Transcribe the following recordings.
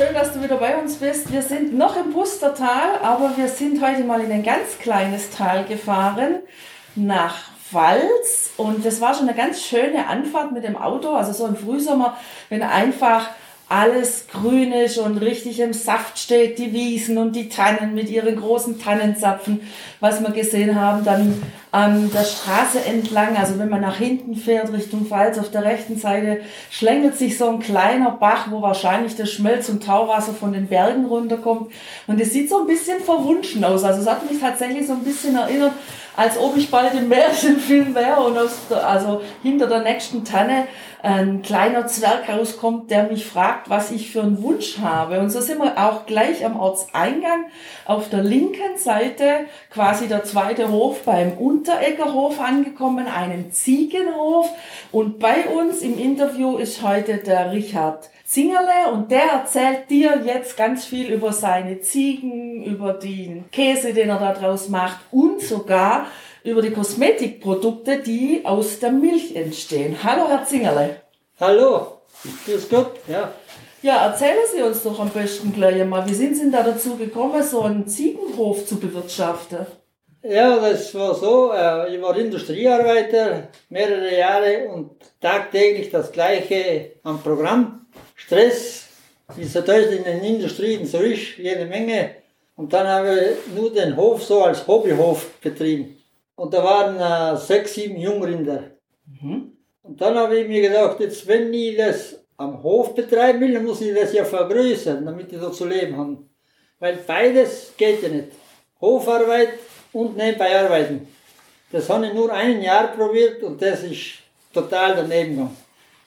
Schön, dass du wieder bei uns bist. Wir sind noch im Pustertal, aber wir sind heute mal in ein ganz kleines Tal gefahren, nach Pfalz. Und das war schon eine ganz schöne Anfahrt mit dem Auto, also so im Frühsommer, wenn einfach alles grün ist und richtig im Saft steht, die Wiesen und die Tannen mit ihren großen Tannenzapfen, was wir gesehen haben, dann an der Straße entlang, also wenn man nach hinten fährt Richtung Pfalz, auf der rechten Seite schlängelt sich so ein kleiner Bach, wo wahrscheinlich das Schmelz- und Tauwasser von den Bergen runterkommt. Und es sieht so ein bisschen verwunschen aus, also es hat mich tatsächlich so ein bisschen erinnert, als ob ich bald im Märchenfilm wäre und aus der, also hinter der nächsten Tanne ein kleiner Zwerg rauskommt, der mich fragt, was ich für einen Wunsch habe. Und so sind wir auch gleich am Ortseingang auf der linken Seite quasi der zweite Hof beim Untereggerhof angekommen, einen Ziegenhof. Und bei uns im Interview ist heute der Richard Zingerle und der erzählt dir jetzt ganz viel über seine Ziegen, über den Käse, den er da draus macht und sogar über die Kosmetikprodukte, die aus der Milch entstehen. Hallo, Herr Zingerle. Hallo, grüß Gott, ja. Ja, erzählen Sie uns doch am besten gleich einmal, wie sind Sie denn da dazu gekommen, so einen Ziegenhof zu bewirtschaften? Ja, das war so, äh, ich war Industriearbeiter mehrere Jahre und tagtäglich das gleiche am Programm. Stress, wie es halt in den Industrien so ist, jede Menge. Und dann habe ich nur den Hof so als Hobbyhof betrieben. Und da waren äh, sechs, sieben Jungrinder. Mhm. Und dann habe ich mir gedacht, jetzt wenn ich das am Hof betreiben will, dann muss ich das ja vergrößern, damit ich da zu leben habe. Weil beides geht ja nicht. Hofarbeit und nebenbei arbeiten. Das habe ich nur ein Jahr probiert und das ist total daneben gegangen.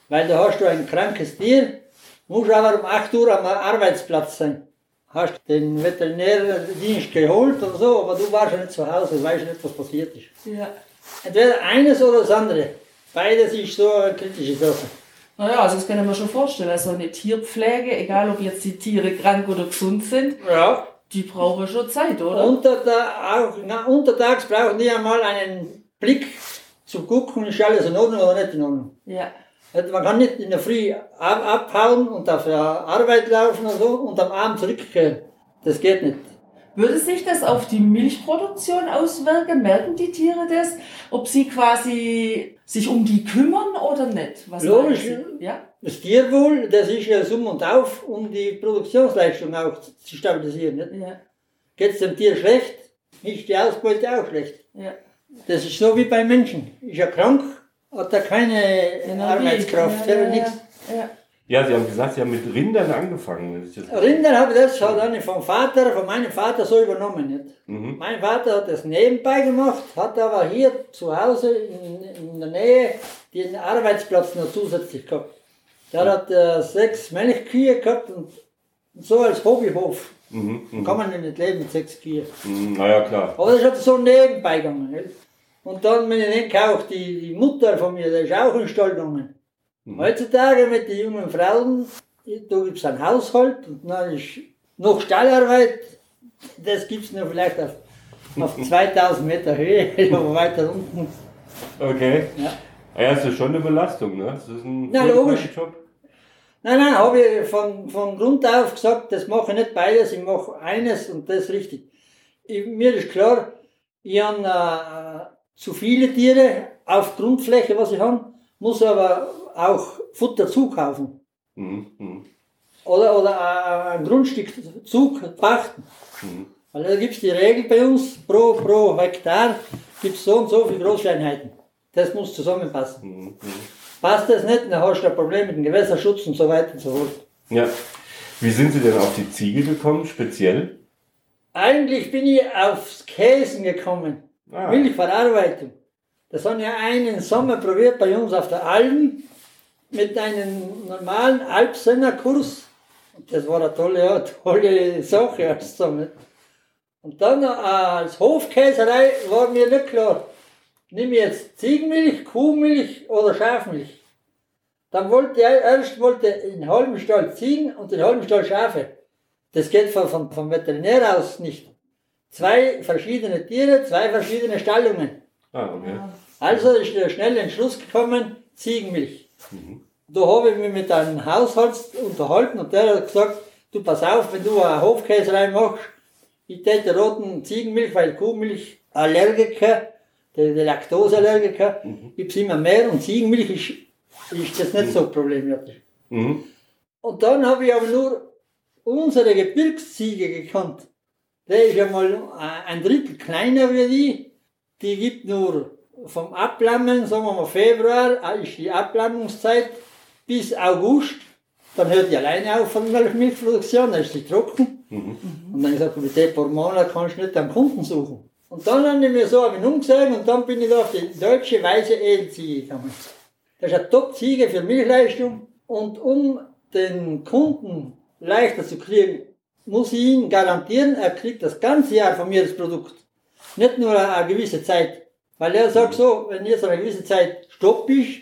Weil da hast du ein krankes Tier, musst aber um 8 Uhr am Arbeitsplatz sein. Hast den Veterinärdienst geholt und so, aber du warst ja nicht zu Hause, weißt nicht, was passiert ist. Ja. Entweder eines oder das andere. Beides ist so eine kritische Sache. Naja, also das kann ich mir schon vorstellen. Also eine Tierpflege, egal ob jetzt die Tiere krank oder gesund sind, Ja. die brauchen schon Zeit, oder? Unter der, auch, na, untertags brauchen die einmal einen Blick zu gucken, ist alles in Ordnung oder nicht in Ordnung. Ja. Man kann nicht in der Früh ab, abhauen und auf der Arbeit laufen und so und am Abend zurückkehren. Das geht nicht. Würde sich das auf die Milchproduktion auswirken? Merken die Tiere das? Ob sie quasi sich um die kümmern oder nicht? Was Logisch. Ja? Das Tierwohl, das ist ja Summ und Auf, um die Produktionsleistung auch zu stabilisieren. Nicht? Ja. Geht es dem Tier schlecht, ist die Ausbeute auch schlecht. Ja. Das ist so wie bei Menschen. Ist er krank, hat er keine Energie. Arbeitskraft, ja, ja, nichts. Ja. Ja, Sie haben gesagt, Sie haben mit Rindern angefangen. Das ist jetzt- Rinder habe ich das halt dann vom Vater, von meinem Vater so übernommen. Nicht? Mhm. Mein Vater hat das nebenbei gemacht, hat aber hier zu Hause in, in der Nähe den Arbeitsplatz noch zusätzlich gehabt. Der hat äh, sechs Milchkühe gehabt und so als Hobbyhof. Mhm. Mhm. Kann man nicht leben mit sechs Kühe. Mhm. Naja, klar. Aber das hat so nebenbei gegangen. Nicht? Und dann, wenn ich denke, auch die, die Mutter von mir, die ist auch in Stall gegangen. Heutzutage mit den jungen Frauen, da gibt es ein Haushalt und dann ist noch Stallarbeit, das gibt es nur vielleicht auf, auf 2000 Meter Höhe, aber weiter unten. Okay. Ja. Ah Ja, das ist schon eine Belastung, ne? Das ist ein Na, logisch. Job. Nein, nein, habe ich von, von Grund auf gesagt, das mache ich nicht beides, ich mache eines und das richtig. Ich, mir ist klar, ich habe äh, zu viele Tiere auf Grundfläche, was ich habe, muss aber auch Futter zukaufen. Mhm. Mhm. Oder, oder ein Grundstück Zug pachten. Mhm. Weil da gibt es die Regel bei uns, pro, pro Hektar gibt es so und so viele Großeinheiten. Das muss zusammenpassen. Mhm. Mhm. Passt das nicht, dann hast du ein Problem mit dem Gewässerschutz und so weiter und so fort. Ja. Wie sind Sie denn auf die Ziege gekommen, speziell? Eigentlich bin ich aufs Käsen gekommen. Ah. Milchverarbeitung. Das haben wir einen Sommer probiert bei uns auf der Alm mit einem normalen Alpsennerkurs. Das war eine tolle, tolle Sache als Sommer. Und dann äh, als Hofkäserei war mir nicht klar, nehme ich jetzt Ziegenmilch, Kuhmilch oder Schafmilch. Dann wollte er erst wollte in halben Stall Ziegen und in halben Stall Schafe. Das geht von, vom Veterinär aus nicht. Zwei verschiedene Tiere, zwei verschiedene Stallungen. Ah, okay. Also ist der schnelle Entschluss gekommen, Ziegenmilch. Da habe ich mich mit einem Hausarzt unterhalten und der hat gesagt, du pass auf, wenn du eine Hofkäserei machst, ich täte roten Ziegenmilch, weil Kuhmilch Allergiker, der, der Laktoseallergiker, gibt's immer mehr und Ziegenmilch ist, ist das nicht so problematisch. Mhm. Und dann habe ich aber nur unsere Gebirgsziege gekannt. Der ist ja mal ein Drittel kleiner wie die. Die gibt nur vom Ablammen, sagen wir mal Februar, äh, ist die Ablammungszeit, bis August. Dann hört die alleine auf von der Milchproduktion, dann ist sie trocken. Und dann gesagt, mit dem paar Monate kannst du nicht einen Kunden suchen. Und dann haben die mir so ein umgesehen und dann bin ich da auf die deutsche weiße Edelziege gekommen. Das ist eine Top-Ziege für Milchleistung und um den Kunden leichter zu kriegen, muss ich ihm garantieren, er kriegt das ganze Jahr von mir das Produkt. Nicht nur eine, gewisse Zeit. Weil er sagt so, wenn jetzt eine gewisse Zeit Stopp ist,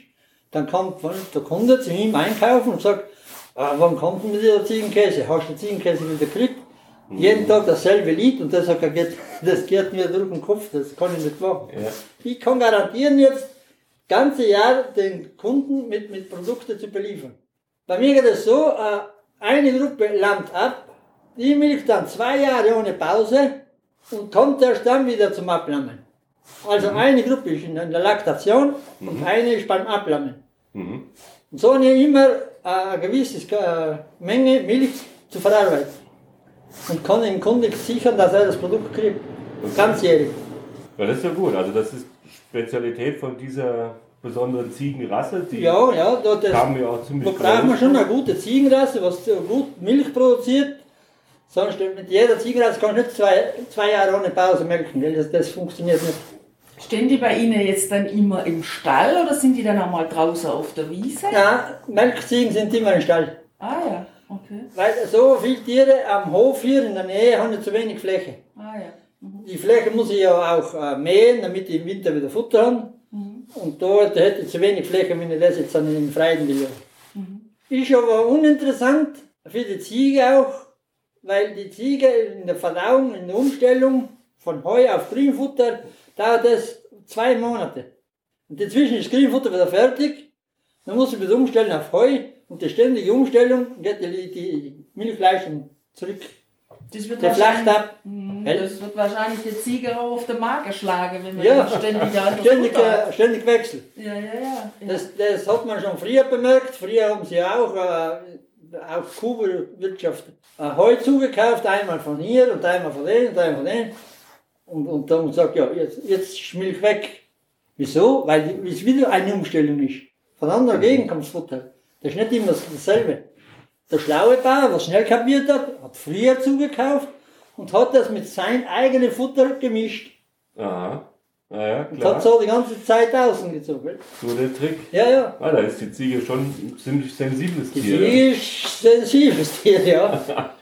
dann kommt der Kunde zu ihm einkaufen und sagt, ah, wann kommt denn der Ziegenkäse? Hast du Ziegenkäse wieder gekriegt? Jeden Tag dasselbe Lied und der sagt, er geht, das geht mir durch den Kopf, das kann ich nicht machen. Ja. Ich kann garantieren jetzt, das ganze Jahr den Kunden mit, mit Produkten zu beliefern. Bei mir geht es so, äh, eine Gruppe lammt ab, die milcht dann zwei Jahre ohne Pause und kommt erst dann wieder zum Ablammen. Also eine Gruppe ist in der Laktation und eine ist beim Ablammen. Mhm. Und so ich immer äh, eine gewisse äh, Menge Milch zu verarbeiten. Und kann dem Kunden sichern, dass er das Produkt kriegt. Ganzjährig. Ja, das ist ja gut. Also das ist Spezialität von dieser besonderen Ziegenrasse. Die Ja, ja, da, das, haben wir auch ziemlich da braucht man schon eine gute Ziegenrasse, was gut Milch produziert. Sonst mit jeder Ziegenrasse kann ich nicht zwei, zwei Jahre ohne Pause melken. Das, das funktioniert nicht. Stehen die bei Ihnen jetzt dann immer im Stall oder sind die dann auch mal draußen auf der Wiese? Ja, Melkziegen sind immer im Stall. Ah ja, okay. Weil so viele Tiere am Hof hier in der Nähe haben ja zu wenig Fläche. Ah ja. Mhm. Die Fläche muss ich ja auch äh, mähen, damit ich im Winter wieder Futter habe. Mhm. Und dort hätte ich zu wenig Fläche, wenn ich das jetzt dann im Freien will. Mhm. Ist aber uninteressant für die Ziege auch, weil die Ziege in der Verdauung, in der Umstellung von Heu auf Grünfutter dauert es zwei Monate. Und dazwischen ist Grünfutter wieder fertig, dann muss ich wieder umstellen auf Heu und die ständige Umstellung geht die, die Milchleistung zurück. Das wird, Der flacht wahrscheinlich, ab. Mhm, das wird wahrscheinlich die Ziege auch auf den Magen schlagen, wenn man Ja, ständig ständig, Futter hat. äh, ständig Wechsel. Ja, ja, ja. ja. Das, das hat man schon früher bemerkt. Früher haben sie auch äh, auf Kuhwirtschaft äh, Heu zugekauft, einmal von hier und einmal von denen und einmal von denen. Und, und dann sagt, ja, jetzt, jetzt ist Milch weg. Wieso? Weil es wieder eine Umstellung ist. Von anderer Gegend kommt das Futter. Das ist nicht immer das- dasselbe. Der schlaue Bauer, der schnell kapiert hat, hat früher zugekauft und hat das mit seinem eigenen Futter gemischt. Aha. Ja, ja, Und klar. hat so die ganze Zeit außen gezogen. So der Trick. Ja, ja. Ah, da ist die Ziege schon ein ziemlich sensibles Die Tier. Ziege ist sensibles Tier, ja.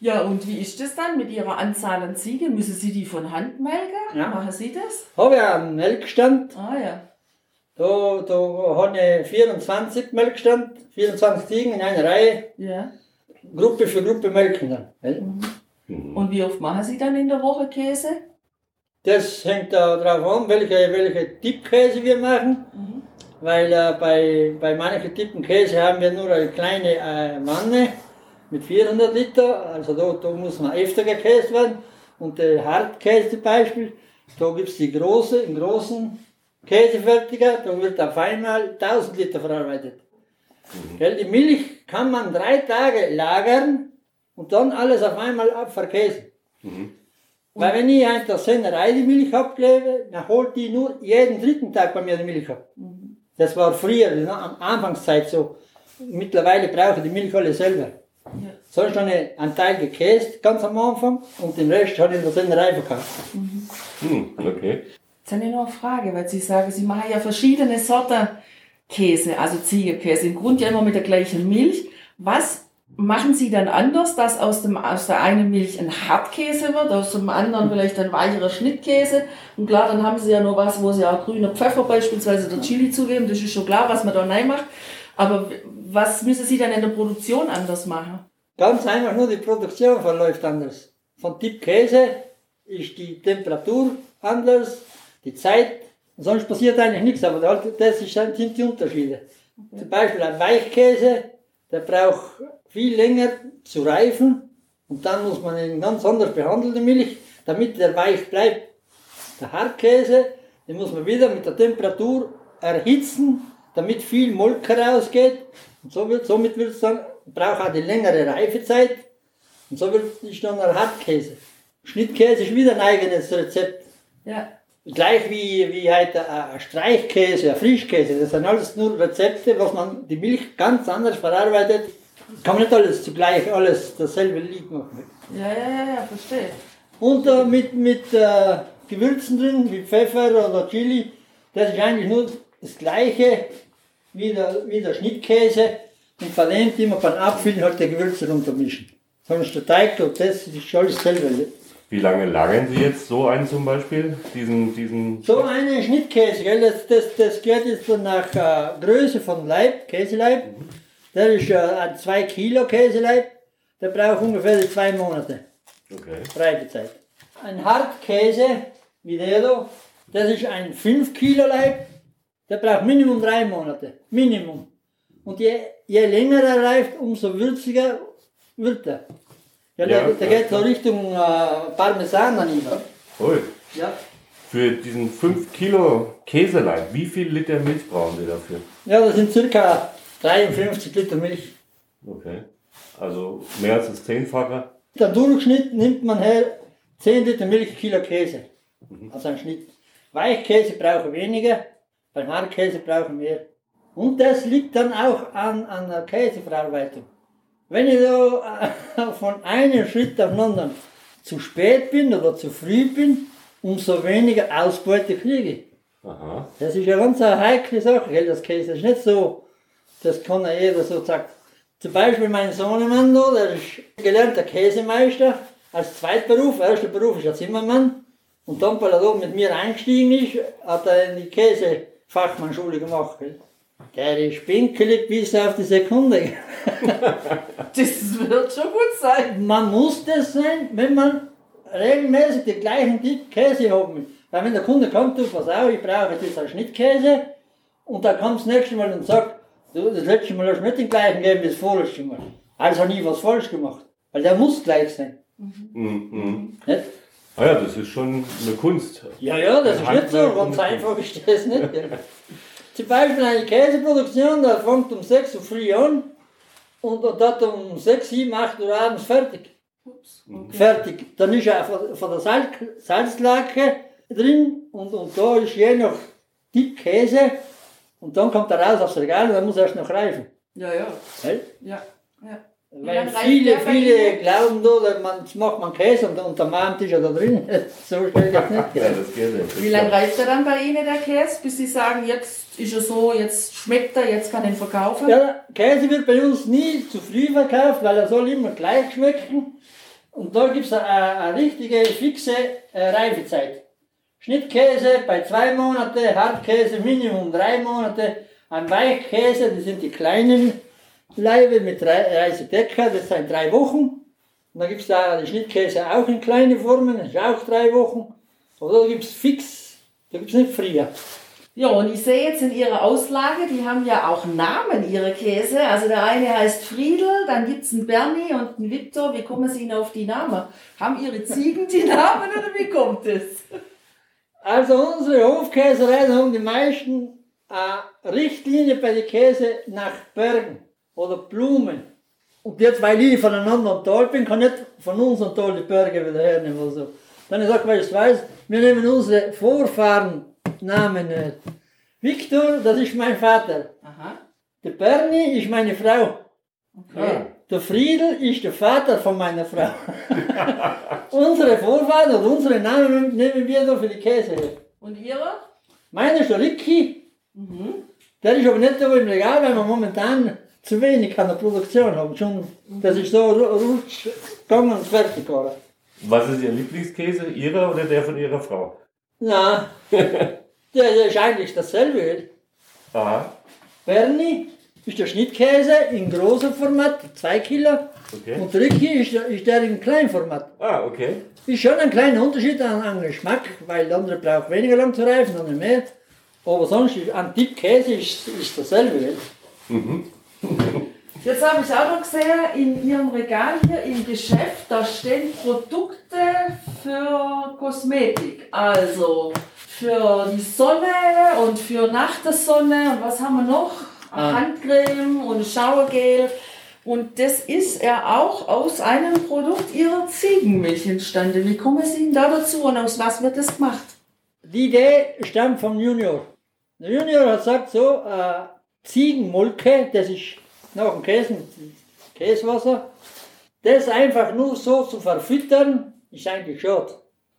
Ja, und wie ist das dann mit Ihrer Anzahl an Ziegen? Müssen Sie die von Hand melken? Ja. Machen Sie das? Habe ich einen Melkstand. Ah ja. Da, da habe ich 24 Melkstand, 24 Ziegen in einer Reihe, ja. Gruppe für Gruppe melken dann. Mhm. Und wie oft machen Sie dann in der Woche Käse? Das hängt da drauf an, welche, welche Tippkäse wir machen. Mhm. Weil äh, bei, bei manchen Tippen Käse haben wir nur eine kleine äh, Wanne mit 400 Liter. Also da, da muss man öfter gekäst werden. Und der Hartkäse zum Beispiel, da gibt es die große, einen großen Käsefertiger, da wird auf einmal 1000 Liter verarbeitet. Gell, die Milch kann man drei Tage lagern und dann alles auf einmal abverkäsen. Weil wenn ich in der Sennerei die Milch abgebe, dann holt die nur jeden dritten Tag bei mir die Milch ab. Das war früher, in der Am- Anfangszeit so. Mittlerweile brauche ich die Milch alle selber. Ja. Sonst habe ich einen Teil gekäst, ganz am Anfang, und den Rest habe ich in der Sennerei verkauft. Hm, okay. Jetzt habe ich noch eine Frage, weil Sie sagen, Sie machen ja verschiedene Sorten Käse, also Ziegenkäse. Im Grunde ja immer mit der gleichen Milch. Was machen Sie dann anders, dass aus, dem, aus der einen Milch ein Hartkäse wird, aus dem anderen vielleicht ein weicherer Schnittkäse. Und klar, dann haben Sie ja noch was, wo Sie auch grüner Pfeffer beispielsweise oder Chili zugeben. Das ist schon klar, was man da rein macht. Aber was müssen Sie dann in der Produktion anders machen? Ganz einfach nur die Produktion verläuft anders. Von Tipp Käse ist die Temperatur anders, die Zeit. Sonst passiert eigentlich nichts, aber das sind die Unterschiede. Zum Beispiel ein Weichkäse, der braucht viel länger zu reifen und dann muss man ihn ganz anders behandeln, die Milch, damit der weich bleibt. Der Hartkäse, den muss man wieder mit der Temperatur erhitzen, damit viel Molke rausgeht. Und so wird, somit wird es dann, braucht auch die längere Reifezeit. Und so wird es dann ein Hartkäse. Schnittkäse ist wieder ein eigenes Rezept. Ja. Gleich wie, wie halt ein Streichkäse, ein Frischkäse. Das sind alles nur Rezepte, was man die Milch ganz anders verarbeitet kann man nicht alles zugleich, alles dasselbe Lied machen. Ja, ja, ja, ja, verstehe. Und äh, mit, mit äh, Gewürzen drin, wie Pfeffer oder Chili, das ist eigentlich nur das gleiche wie der, wie der Schnittkäse. Und verlehnt immer beim Abfüllen halt die Gewürze runtermischen. Sonst der Teig, und das ist alles dasselbe. Wie lange lagern Sie jetzt so einen zum Beispiel? Diesen, diesen so einen Schnittkäse, gell? Das, das, das geht jetzt nach äh, Größe von Leib, Käseleib. Mhm. Das ist ein 2 Kilo Käseleib, der braucht ungefähr zwei Monate. Okay. Reifezeit. Ein Hartkäse, wie der da, das ist ein 5 Kilo Leib, der braucht Minimum drei Monate. Minimum. Und je, je länger er reift, umso würziger wird er. Ja, ja der, der ja, geht so Richtung äh, Parmesan dann über. Ui. Ja. Für diesen 5 Kilo Käseleib, wie viel Liter Milch brauchen Sie dafür? Ja, das sind circa 53 Liter Milch. Okay. Also mehr als das Zehnfache? Der Durchschnitt nimmt man her 10 Liter Milch, Kilo Käse. Mhm. Also ein Schnitt. Weichkäse brauchen weniger, beim Hartkäse brauchen mehr. Und das liegt dann auch an, an der Käseverarbeitung. Wenn ich äh, von einem Schritt auf den anderen zu spät bin oder zu früh bin, umso weniger Ausbeute kriege ich. Aha. Das ist ja ganz eine heikle Sache, gell, das Käse. Ist nicht so, das kann ja jeder so sagen. Zum Beispiel mein Sohnemann da, der ist gelernter Käsemeister als Zweitberuf. Erster Beruf ist er Zimmermann. Und dann, weil er da mit mir eingestiegen ist, hat er in die Käsefachmannschule gemacht. Der ist pinkelig bis auf die Sekunde. das wird schon gut sein. Man muss das sein, wenn man regelmäßig den gleichen Typ Käse haben will. Weil wenn der Kunde kommt, du, pass auf, ich brauche jetzt einen Schnittkäse, und dann kommt das nächste Mal und sagt, Du, das letzte Mal hast du nicht den gleichen gegeben wie das vorletzte Mal. Also nie was falsch gemacht. Weil der muss gleich sein. Mhm. Mhm. Nicht? Ah ja, das ist schon eine Kunst. Ja, ja, das ist nicht so. Ganz einfach ist das nicht. Zum Beispiel eine Käseproduktion, da fängt um 6 Uhr früh an und, hat um 6, 7, 8 Uhr abends fertig. Okay. Fertig. Dann ist er von, von der Salz, Salzlake drin und, und da ist je nach Tipp Käse und dann kommt er raus aufs Regal und dann muss er erst noch reifen. Ja, ja. Hey? Ja, ja. Weil viele, viele glauben da, man, jetzt macht man Käse und unter meinem Tisch da drin. so schnell das nicht. ja, das geht nicht. Wie lange reift er dann bei Ihnen, der Käse, bis Sie sagen, jetzt ist er so, jetzt schmeckt er, jetzt kann ich ihn verkaufen? Ja, Käse wird bei uns nie zu früh verkauft, weil er soll immer gleich schmecken. Und da gibt es eine, eine, richtige, fixe äh, Reifezeit. Schnittkäse bei zwei Monate, Hartkäse Minimum drei Monate, ein Weichkäse, das sind die kleinen Leibe mit Reisedecker, das sind drei Wochen. Und dann gibt es da die Schnittkäse auch in kleine Formen, das ist auch drei Wochen. Oder da gibt es fix, da gibt es nicht früher. Ja, und ich sehe jetzt in Ihrer Auslage, die haben ja auch Namen, Ihre Käse. Also der eine heißt Friedel, dann gibt es einen Bernie und einen Viktor. Wie kommen Sie Ihnen auf die Namen? Haben Ihre Ziegen die Namen oder wie kommt es? Also unsere Hofkäserei haben die meisten eine Richtlinie bei den Käse nach Bergen oder Blumen. Und jetzt, weil ich von einem anderen Tal bin, kann ich nicht von unserem Tal die Berge wieder hernehmen oder so. Dann ich sage, weil ich weiß, wir nehmen unsere Vorfahren Namen nicht. Viktor, das ist mein Vater. Aha. Der Bernie ist meine Frau. Okay. Der Friedel ist der Vater von meiner Frau. unsere Vorfahren oder unsere Namen nehmen wir da für die Käse her. Und ihre? Meine ist der Ricky. Mhm. Der ist aber nicht da im Regal, weil wir momentan zu wenig an der Produktion haben. Schon, das ist so ru- rutsch gegangen und fertig geworden. Was ist Ihr Lieblingskäse? Ihrer oder der von Ihrer Frau? Na, der ist eigentlich dasselbe. Aha, Berni ist der Schnittkäse in großem Format, 2 Kilo. okay. Und Ricky ist, der- ist der im Kleinformat. Ah, okay. Ist schon ein kleiner Unterschied an, an Geschmack, weil der andere braucht weniger lang zu reifen, der andere mehr. Aber sonst ist an Tipp Käse ist, ist dasselbe. gell? Jetzt habe ich auch noch gesehen, in Ihrem Regal hier im Geschäft, da stehen Produkte für Kosmetik. Also für die Sonne und für nach der Sonne. Und was haben wir noch? Ah. Handcreme und Schauergel. Und das ist ja auch aus einem Produkt Ihrer Ziegenmilch entstanden. Wie kommen Sie denn da dazu und aus was wird das gemacht? Die Idee stammt vom Junior. Der Junior hat gesagt so, äh, Ziegenmolke, das ist nach dem Käse, Käsewasser, das einfach nur so zu verfüttern, ist eigentlich schade.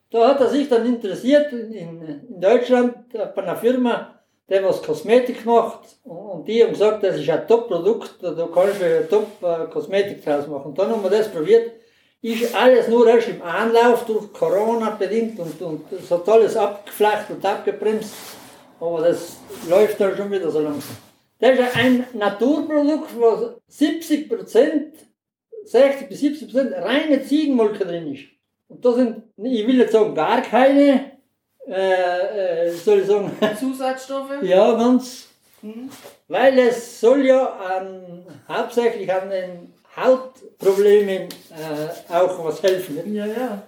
Da hat er sich dann interessiert in, in Deutschland äh, bei einer Firma, der was Kosmetik macht und, die haben gesagt, das ist ein Top-Produkt, da kannst du Top-Kosmetik draus machen. Und dann haben wir das probiert, ist alles nur erst im Anlauf durch Corona bedingt und, und es hat alles abgeflacht und abgebremst. Aber das läuft dann schon wieder so langsam. Das ist ein Naturprodukt, wo 70% 60 bis 70% reine Ziegenmolke drin ist. Und da sind, ich will nicht sagen gar keine, äh, äh, soll ich sagen, Zusatzstoffe? ja, ganz, Mhm. weil es soll ja an, hauptsächlich an den Hautproblemen äh, auch was helfen. Nicht? Ja, ja.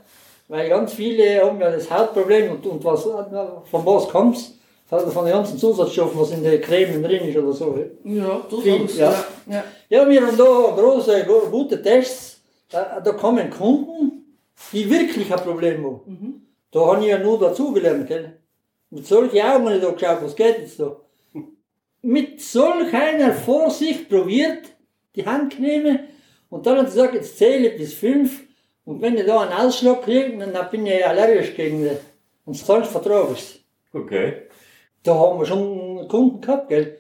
Weil ganz viele haben ja das Hautproblem und, und was, von was kommt's? Von von den ganzen Zusatzstoffen, was in der Creme drin ist oder so. Ja, durchaus. ja. ja. Ja, wir haben da große, gute Tests. Da, da kommen Kunden, die wirklich ein Problem haben. Mhm. Da habe ich ja nur dazugelernt, gell? Mit solchen Augen habe ich da geschaut, was geht jetzt da? Mit solch einer Vorsicht probiert, die Handcreme, und dann hat sie gesagt, jetzt zähle ich bis fünf, und wenn ich da einen Ausschlag kriege, dann bin ich allergisch gegen den. Und sonst vertrage ich es. Okay. Da haben wir schon einen Kunden gehabt, gell?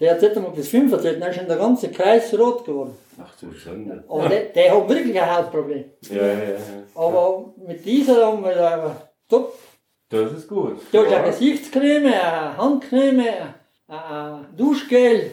Der hat einmal bis fünf erzählt, dann ist schon der ganze Kreis rot geworden. Ach du Schande. Aber der, der hat wirklich ein Hautproblem. Ja, ja, ja. Aber mit dieser haben wir da top. Das ist gut. Da ist eine. Gesichtscreme, eine Handcreme, ein Duschgel,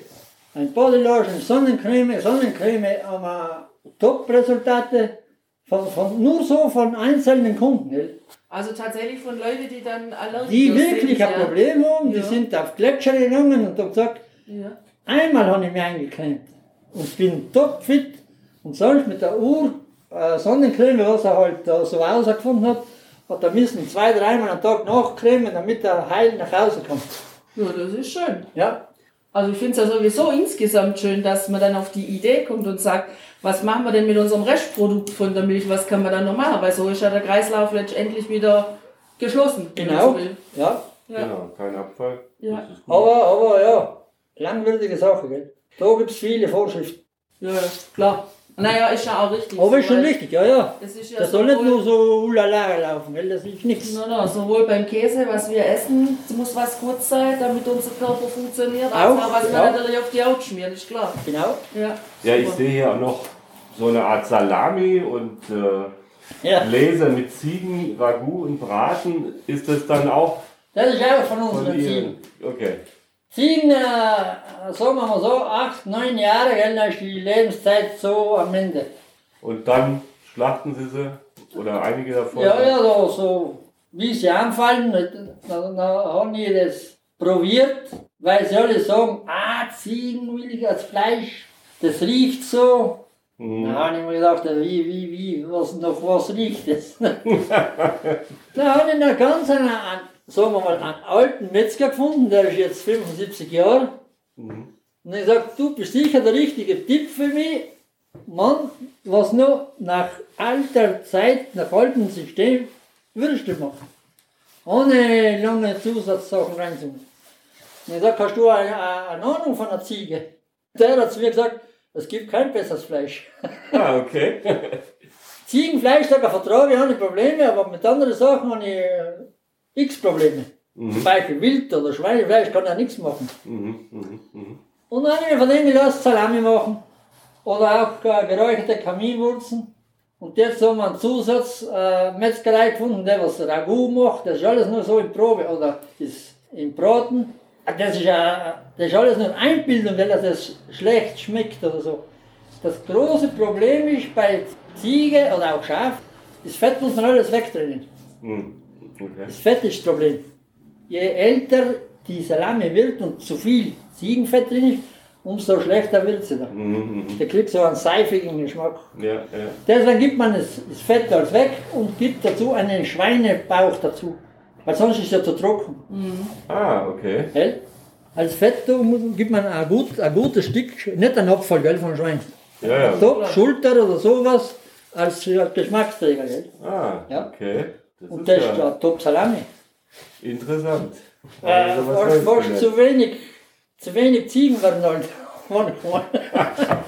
ein Bodylotion, Sonnencreme, Sonnencreme, haben wir Top-Resultate von, von, nur so von einzelnen Kunden. Gell? Also tatsächlich von Leuten, die dann Allergiker Die sind. wirklich ein ja. Problem haben, die Ja. sind auf Gletscher gegangen und haben gesagt, Ja. Einmal habe ich mich eingecremt und bin topfit und sonst mit der Uhr, äh, Sonnencreme, was er halt da so herausgefunden hat, hat er müssen zwei, dreimal am Tag nachcremen, damit er heil nach Hause kommt. ja, das ist schön. Ja, Also ich finde es ja sowieso insgesamt schön, dass man dann auf die Idee kommt und sagt, was machen wir denn mit unserem Restprodukt von der Milch, was kann man dann noch machen, weil so ist ja der Kreislauf letztendlich wieder geschlossen. genau. Ja, Ja. Genau, kein Abfall. Ja. Aber, aber ja, langwierige Sache, gell. Da gibt es viele Vorschriften. ja, ja, klar. Naja, ist ja auch richtig. Aber ist schon weil richtig, ja, ja. Es ist ja Das soll nicht nur so ulala laufen, gell, das ist nichts. No, no, sowohl beim Käse, was wir essen, muss was gut sein, damit unser Körper funktioniert, als Auch, auch was ja. man natürlich auf die Haut schmiert, ist klar. Genau. Ja, Ja, ich sehe hier auch noch so eine Art Salami und äh, Ja, Gläser mit Ziegen, Ragout und Braten. Ist das dann auch das ist auch von unseren Ziegen. Okay. Ziegen, äh, sagen wir mal so, acht, neun Jahre, gell, dann ist die Lebenszeit so am Ende. Und dann schlachten Sie sie? Oder einige davon? Ja, ja, so, so wie sie anfallen, dann, dann habe ich das probiert, weil sie alle sagen, ah, Ziegen will ich als Fleisch, das riecht so. Mhm. Da habe ich mir gedacht, wie, wie, wie, was, noch was riecht das? da habe ich noch ganz einen, einen, sagen wir mal, einen alten Metzger gefunden, der ist jetzt 75 Jahre. Mhm. Und ich gesagt, du bist sicher der richtige Tipp für mich. Mann, was noch nach alter Zeit, nach altem System, Würste machen. Ohne lange Zusatzsachen reinzumachen. Und ich gesagt, hast du eine, eine Ahnung von einer Ziege? Der hat zu mir gesagt, es gibt kein besseres Fleisch. Ah, okay. Ziegenfleisch, da vertrage ich ohne Probleme, aber mit anderen Sachen habe ich äh, x Probleme. Zum Mhm. Beispiel Wild- oder Schweinefleisch kann ja nichts machen. Mhm. Mhm. Mhm. Und ich von denen gelassen Salami machen. Oder auch äh, geräucherte Kaminwurzen. Und jetzt haben wir einen Zusatz äh, Metzgerei gefunden, der was Ragout macht. Das ist alles nur so in Probe oder ist im Braten. Das ist, äh, das ist alles nur Einbildung, weil das schlecht schmeckt oder so. Das große Problem ist bei Ziege oder auch Schaf, das Fett muss man alles wegtrennen. Hm. Okay. Das Fett ist das Problem. Je älter die Salami wird und zu viel Ziegenfett drin ist, umso schlechter wird sie dann. Mhm. Der kriegt so einen seifigen Geschmack. Ja, ja. Deswegen gibt man das, das Fett alles weg und gibt dazu einen Schweinebauch dazu. Weil sonst ist es ja zu trocken. Ah, okay. Gell? Als Fett gibt man ein, gut, ein gutes Stück, nicht ein Abfall gell, vom Schwein. Ja, ja. So, Schulter oder sowas als Geschmacksträger. Gell? Ah, Ja. okay. Das Und das ist ja ja top Salami. interessant. Äh, Also, was das? zu wenig, zu wenig Ziegen werden halt.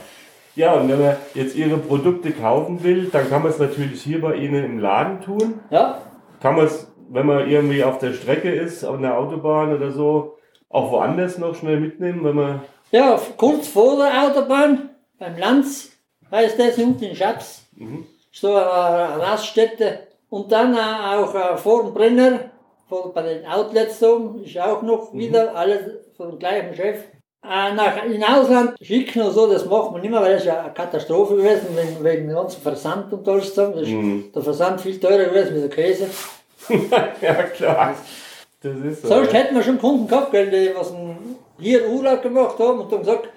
Ja, und wenn man jetzt Ihre Produkte kaufen will, dann kann man es natürlich hier bei Ihnen im Laden tun. Ja, Kann man es, wenn man irgendwie auf der Strecke ist, auf einer Autobahn oder so, auch woanders noch schnell mitnehmen, wenn man. ja, kurz vor der Autobahn, beim Lanz, heißt das unten in Schatz. So eine Raststätte. Und dann äh, auch äh, vor dem Brenner, vor, bei den Outlets so, ist auch noch wieder alles vom gleichen Chef. Äh, nach in Ausland schicken und so, das macht man nicht mehr, weil das ist ja eine Katastrophe gewesen, wegen, wegen dem ganzen Versand und alles zusammen. Das ist Der Versand viel teurer gewesen mit der Käse. ja, klar. Das ist so. Sonst ja. hätten wir schon Kunden gehabt, die was hier Urlaub gemacht haben und dann gesagt,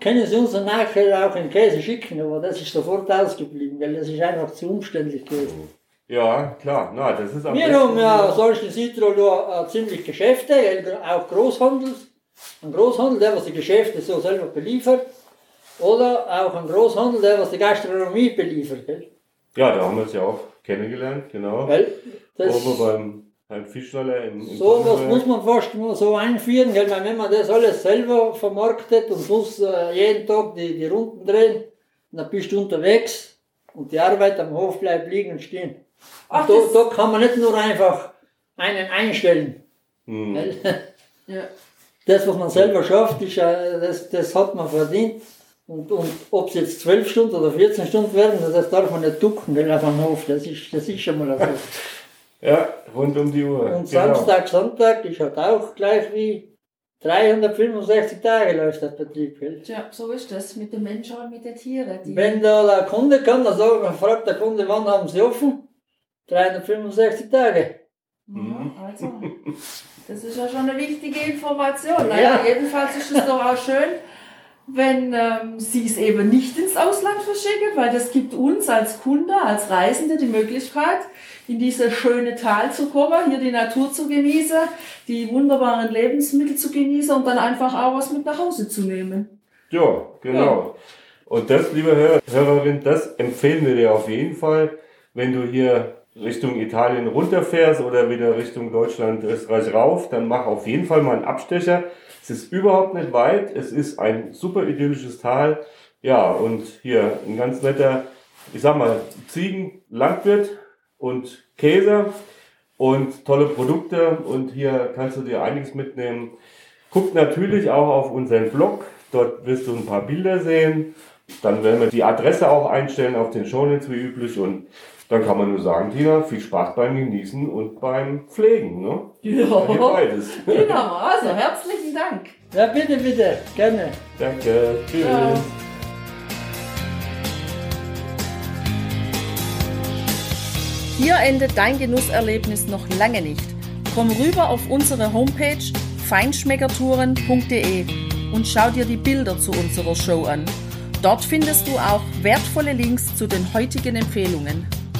können Sie uns dann nachher auch einen Käse schicken, aber das ist sofort ausgeblieben, weil das ist einfach zu umständlich gewesen. Ja, klar. Na, das ist am Wir haben ja Südtirol nur äh, ziemlich Geschäfte, auch Großhandel, ein Großhandel, der was die Geschäfte so selber beliefert, oder auch ein Großhandel, der was die Gastronomie beliefert. Gell? Ja, da haben wir es ja auch kennengelernt, genau. Weil das, Oben beim Herrn Fischnaller im, im So was muss man fast nur so einführen, gell? weil wenn man das alles selber vermarktet und muss äh, jeden Tag die, die Runden drehen, dann bist du unterwegs und die Arbeit am Hof bleibt liegen und stehen. Ach, da, da kann man nicht nur einfach einen einstellen. Hm. gell? Ja. Das, was man selber schafft, ist, das, das hat man verdient. Und, und ob es jetzt 12 Stunden oder 14 Stunden werden, das darf man nicht ducken gell, auf dem Hof. Das ist, das ist schon mal so. Ja, rund um die Uhr. Und genau. Samstag, Sonntag ist halt auch gleich wie 365 Tage läuft der Betrieb. Gell? Tja, so ist das mit den Menschen und mit den Tieren. Die Wenn da der Kunde kommt, dann sagt, man fragt der Kunde, wann haben sie offen? 365 Tage. Ja, also, das ist ja schon eine wichtige Information. Naja, Ja. jedenfalls ist es doch auch schön, wenn ähm, Sie es eben nicht ins Ausland verschicken, weil das gibt uns als Kunde, als Reisende die Möglichkeit, in dieses schöne Tal zu kommen, hier die Natur zu genießen, die wunderbaren Lebensmittel zu genießen und dann einfach auch was mit nach Hause zu nehmen. Ja, genau. Und das, liebe Hörer, Hörerin, das empfehlen wir dir auf jeden Fall, wenn du hier Richtung Italien runterfährst oder wieder Richtung Deutschland, Österreich rauf, dann mach auf jeden Fall mal einen Abstecher. Es ist überhaupt nicht weit, es ist ein super idyllisches Tal. Ja, und hier ein ganz netter, ich sag mal, Ziegenlandwirt und Käse und tolle Produkte und hier kannst du dir einiges mitnehmen. Guckt natürlich auch auf unseren Blog, dort wirst du ein paar Bilder sehen. Dann werden wir die Adresse auch einstellen auf den Shownotes wie üblich und dann kann man nur sagen, Tina, viel Spaß beim Genießen und beim Pflegen, ne? Ja, beides. genau. Also, herzlichen Dank. Ja, bitte, bitte, gerne. Danke, tschüss. Ja. Hier endet dein Genusserlebnis noch lange nicht. Komm rüber auf unsere Homepage feinschmeckertouren.de und schau dir die Bilder zu unserer Show an. Dort findest du auch wertvolle Links zu den heutigen Empfehlungen.